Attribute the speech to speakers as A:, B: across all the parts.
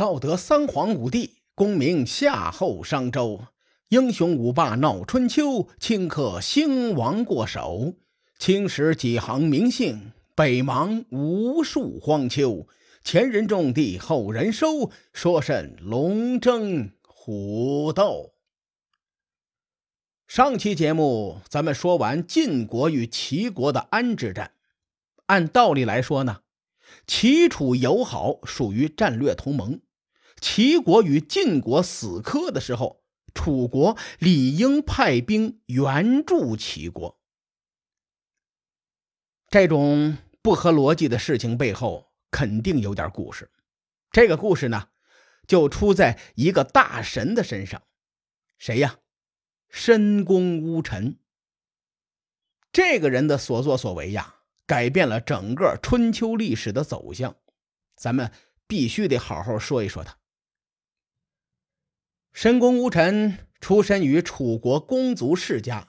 A: 道德三皇五帝，功名夏后商周，英雄五霸闹春秋，顷刻兴亡过手。青史几行名姓，北邙无数荒丘。前人种地，后人收，说甚龙争虎斗？上期节目咱们说完晋国与齐国的安之战，按道理来说呢，齐楚友好，属于战略同盟。齐国与晋国死磕的时候，楚国理应派兵援助齐国。这种不合逻辑的事情背后肯定有点故事。这个故事呢，就出在一个大神的身上。谁呀？申公乌臣。这个人的所作所为呀，改变了整个春秋历史的走向。咱们必须得好好说一说他。申公乌臣出身于楚国公族世家，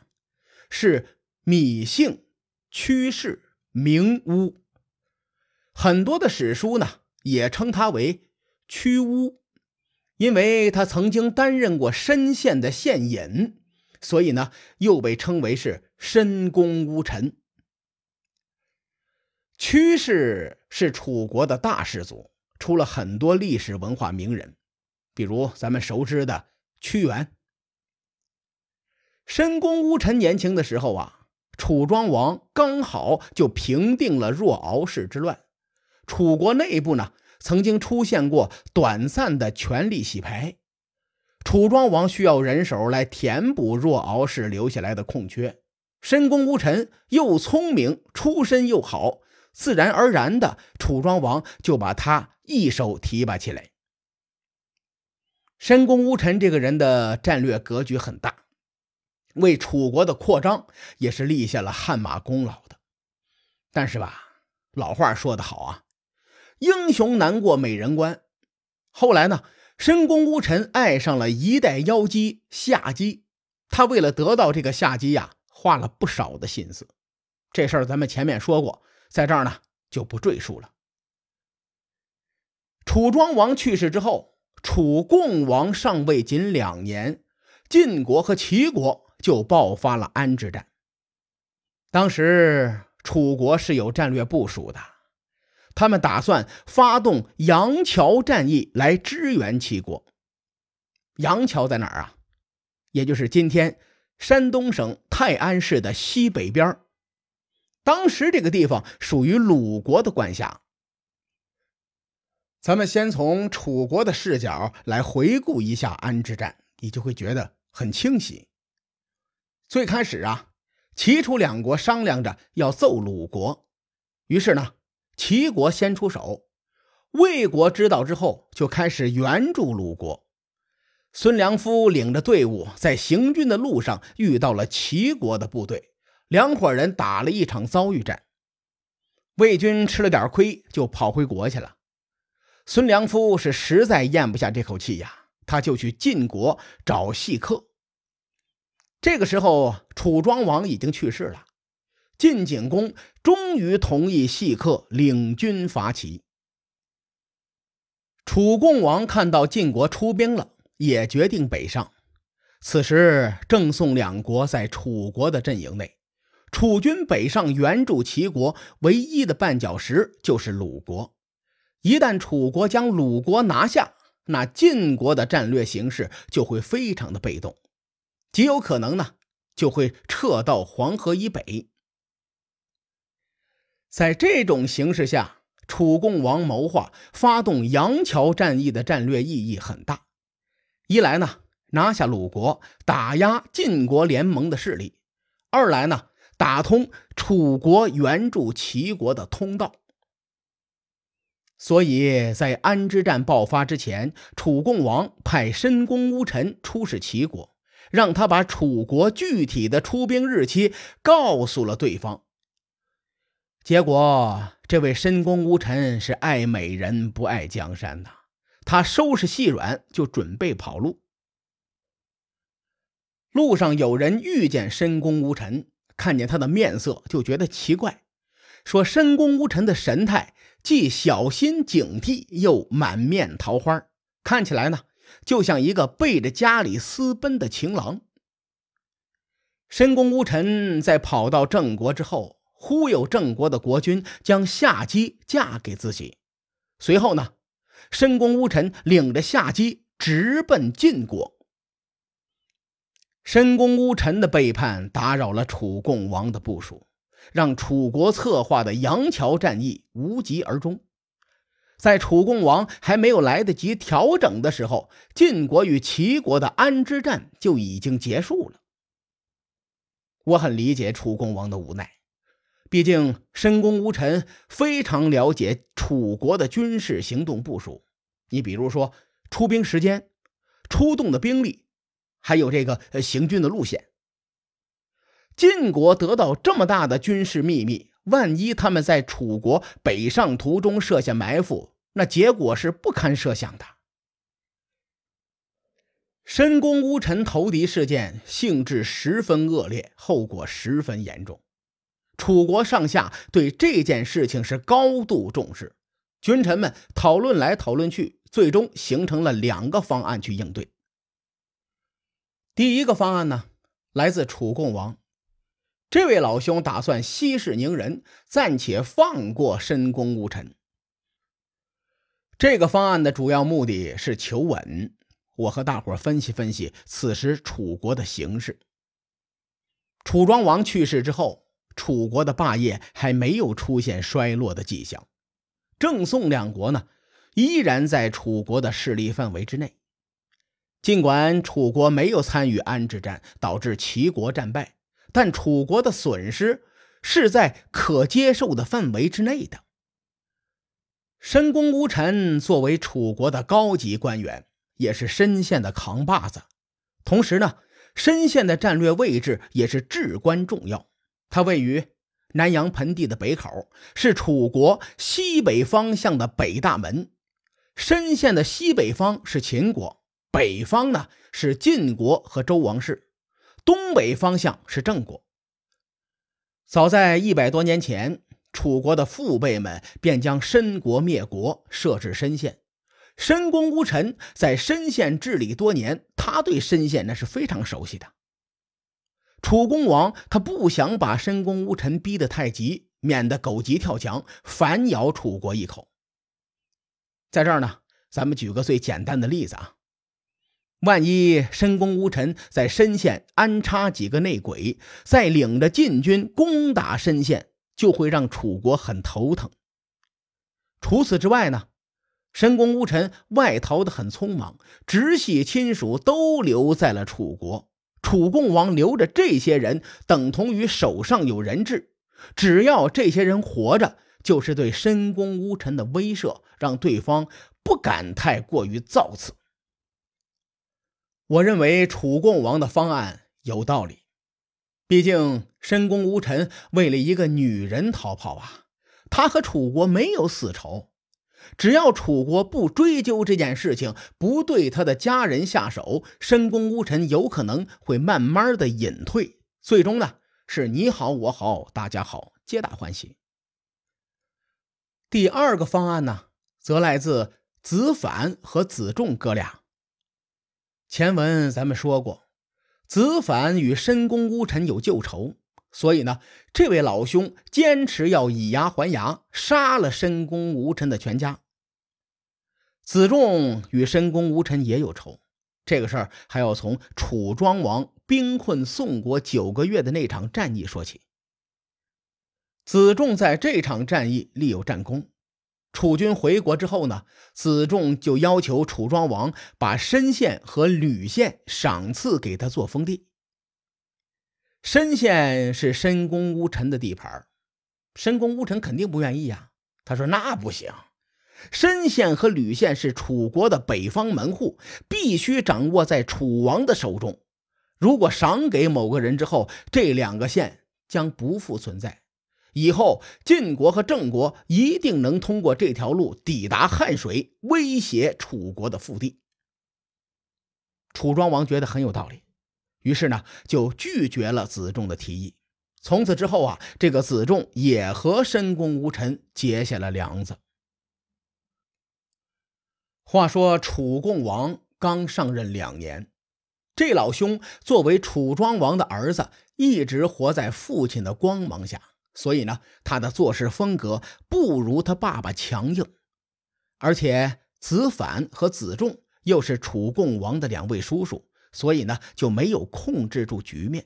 A: 是芈姓屈氏。名乌，很多的史书呢也称他为屈乌，因为他曾经担任过申县的县尹，所以呢又被称为是申公乌臣。屈氏是楚国的大氏族，出了很多历史文化名人，比如咱们熟知的屈原。申公乌臣年轻的时候啊。楚庄王刚好就平定了若敖氏之乱，楚国内部呢曾经出现过短暂的权力洗牌，楚庄王需要人手来填补若敖氏留下来的空缺。申公乌臣又聪明，出身又好，自然而然的，楚庄王就把他一手提拔起来。申公乌臣这个人的战略格局很大。为楚国的扩张也是立下了汗马功劳的，但是吧，老话说得好啊，英雄难过美人关。后来呢，申公乌臣爱上了一代妖姬夏姬，他为了得到这个夏姬呀，花了不少的心思。这事儿咱们前面说过，在这儿呢就不赘述了。楚庄王去世之后，楚共王上位仅两年，晋国和齐国。就爆发了安之战。当时楚国是有战略部署的，他们打算发动杨桥战役来支援齐国。杨桥在哪儿啊？也就是今天山东省泰安市的西北边当时这个地方属于鲁国的管辖。咱们先从楚国的视角来回顾一下安之战，你就会觉得很清晰。最开始啊，齐楚两国商量着要揍鲁国，于是呢，齐国先出手。魏国知道之后，就开始援助鲁国。孙良夫领着队伍在行军的路上遇到了齐国的部队，两伙人打了一场遭遇战。魏军吃了点亏，就跑回国去了。孙良夫是实在咽不下这口气呀，他就去晋国找细客。这个时候，楚庄王已经去世了。晋景公终于同意细客领军伐齐。楚共王看到晋国出兵了，也决定北上。此时，郑宋两国在楚国的阵营内，楚军北上援助齐国，唯一的绊脚石就是鲁国。一旦楚国将鲁国拿下，那晋国的战略形势就会非常的被动。极有可能呢，就会撤到黄河以北。在这种形势下，楚共王谋划发动杨桥战役的战略意义很大。一来呢，拿下鲁国，打压晋国联盟的势力；二来呢，打通楚国援助齐国的通道。所以在安之战爆发之前，楚共王派申公乌臣出使齐国。让他把楚国具体的出兵日期告诉了对方。结果，这位申公乌臣是爱美人不爱江山呐，他收拾细软就准备跑路。路上有人遇见申公乌臣，看见他的面色就觉得奇怪，说申公乌臣的神态既小心警惕，又满面桃花，看起来呢，就像一个背着家里私奔的情郎。申公乌臣在跑到郑国之后，忽悠郑国的国君将夏姬嫁给自己。随后呢，申公乌臣领着夏姬直奔晋国。申公乌臣的背叛打扰了楚共王的部署，让楚国策划的杨桥战役无疾而终。在楚共王还没有来得及调整的时候，晋国与齐国的安之战就已经结束了。我很理解楚共王的无奈，毕竟申公乌臣非常了解楚国的军事行动部署。你比如说出兵时间、出动的兵力，还有这个行军的路线。晋国得到这么大的军事秘密，万一他们在楚国北上途中设下埋伏，那结果是不堪设想的。申公乌臣投敌事件性质十分恶劣，后果十分严重。楚国上下对这件事情是高度重视，君臣们讨论来讨论去，最终形成了两个方案去应对。第一个方案呢，来自楚共王，这位老兄打算息事宁人，暂且放过申公乌臣。这个方案的主要目的是求稳。我和大伙分析分析此时楚国的形势。楚庄王去世之后，楚国的霸业还没有出现衰落的迹象，郑宋两国呢依然在楚国的势力范围之内。尽管楚国没有参与安之战，导致齐国战败，但楚国的损失是在可接受的范围之内的。申公乌臣作为楚国的高级官员。也是深县的扛把子，同时呢，深县的战略位置也是至关重要。它位于南阳盆地的北口，是楚国西北方向的北大门。深县的西北方是秦国，北方呢是晋国和周王室，东北方向是郑国。早在一百多年前，楚国的父辈们便将申国灭国，设置深县。申公乌臣在申县治理多年，他对申县那是非常熟悉的。楚公王他不想把申公乌臣逼得太急，免得狗急跳墙，反咬楚国一口。在这儿呢，咱们举个最简单的例子啊，万一申公乌臣在深县安插几个内鬼，再领着晋军攻打深县，就会让楚国很头疼。除此之外呢？申公乌臣外逃的很匆忙，直系亲属都留在了楚国。楚共王留着这些人，等同于手上有人质。只要这些人活着，就是对申公乌臣的威慑，让对方不敢太过于造次。我认为楚共王的方案有道理，毕竟申公乌臣为了一个女人逃跑啊，他和楚国没有死仇。只要楚国不追究这件事情，不对他的家人下手，申公乌臣有可能会慢慢的隐退，最终呢是你好我好大家好，皆大欢喜。第二个方案呢，则来自子反和子仲哥俩。前文咱们说过，子反与申公乌臣有旧仇。所以呢，这位老兄坚持要以牙还牙，杀了申公吴臣的全家。子重与申公吴臣也有仇，这个事儿还要从楚庄王兵困宋国九个月的那场战役说起。子重在这场战役立有战功，楚军回国之后呢，子重就要求楚庄王把申县和吕县赏赐给他做封地。申县是申公乌臣的地盘，申公乌臣肯定不愿意呀。他说：“那不行，申县和吕县是楚国的北方门户，必须掌握在楚王的手中。如果赏给某个人之后，这两个县将不复存在。以后晋国和郑国一定能通过这条路抵达汉水，威胁楚国的腹地。”楚庄王觉得很有道理。于是呢，就拒绝了子重的提议。从此之后啊，这个子重也和申公吴臣结下了梁子。话说楚共王刚上任两年，这老兄作为楚庄王的儿子，一直活在父亲的光芒下，所以呢，他的做事风格不如他爸爸强硬。而且子反和子仲又是楚共王的两位叔叔，所以呢，就没有控制住局面。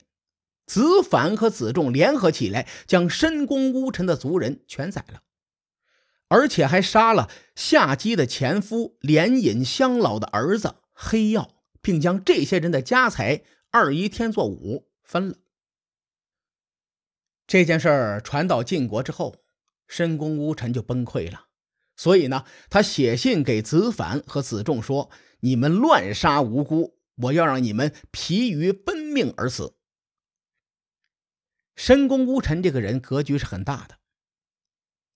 A: 子反和子仲联合起来，将申公乌臣的族人全宰了。而且还杀了夏姬的前夫连尹乡老的儿子黑曜，并将这些人的家财二一天作五分了。这件事儿传到晋国之后，申公乌臣就崩溃了，所以呢，他写信给子反和子重说：“你们乱杀无辜，我要让你们疲于奔命而死。”申公乌臣这个人格局是很大的。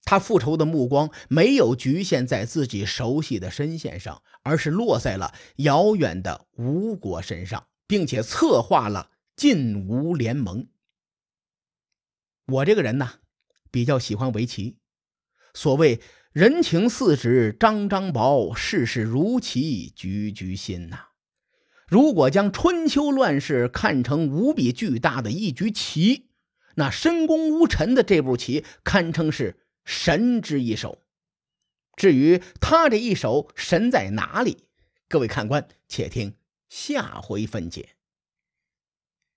A: 他复仇的目光没有局限在自己熟悉的深县上，而是落在了遥远的吴国身上，并且策划了晋吴联盟。我这个人呢，比较喜欢围棋。所谓人情似纸张张薄，世事如棋局局新呐。如果将春秋乱世看成无比巨大的一局棋，那申公乌臣的这步棋堪称是。神之一手，至于他这一手神在哪里，各位看官且听下回分解。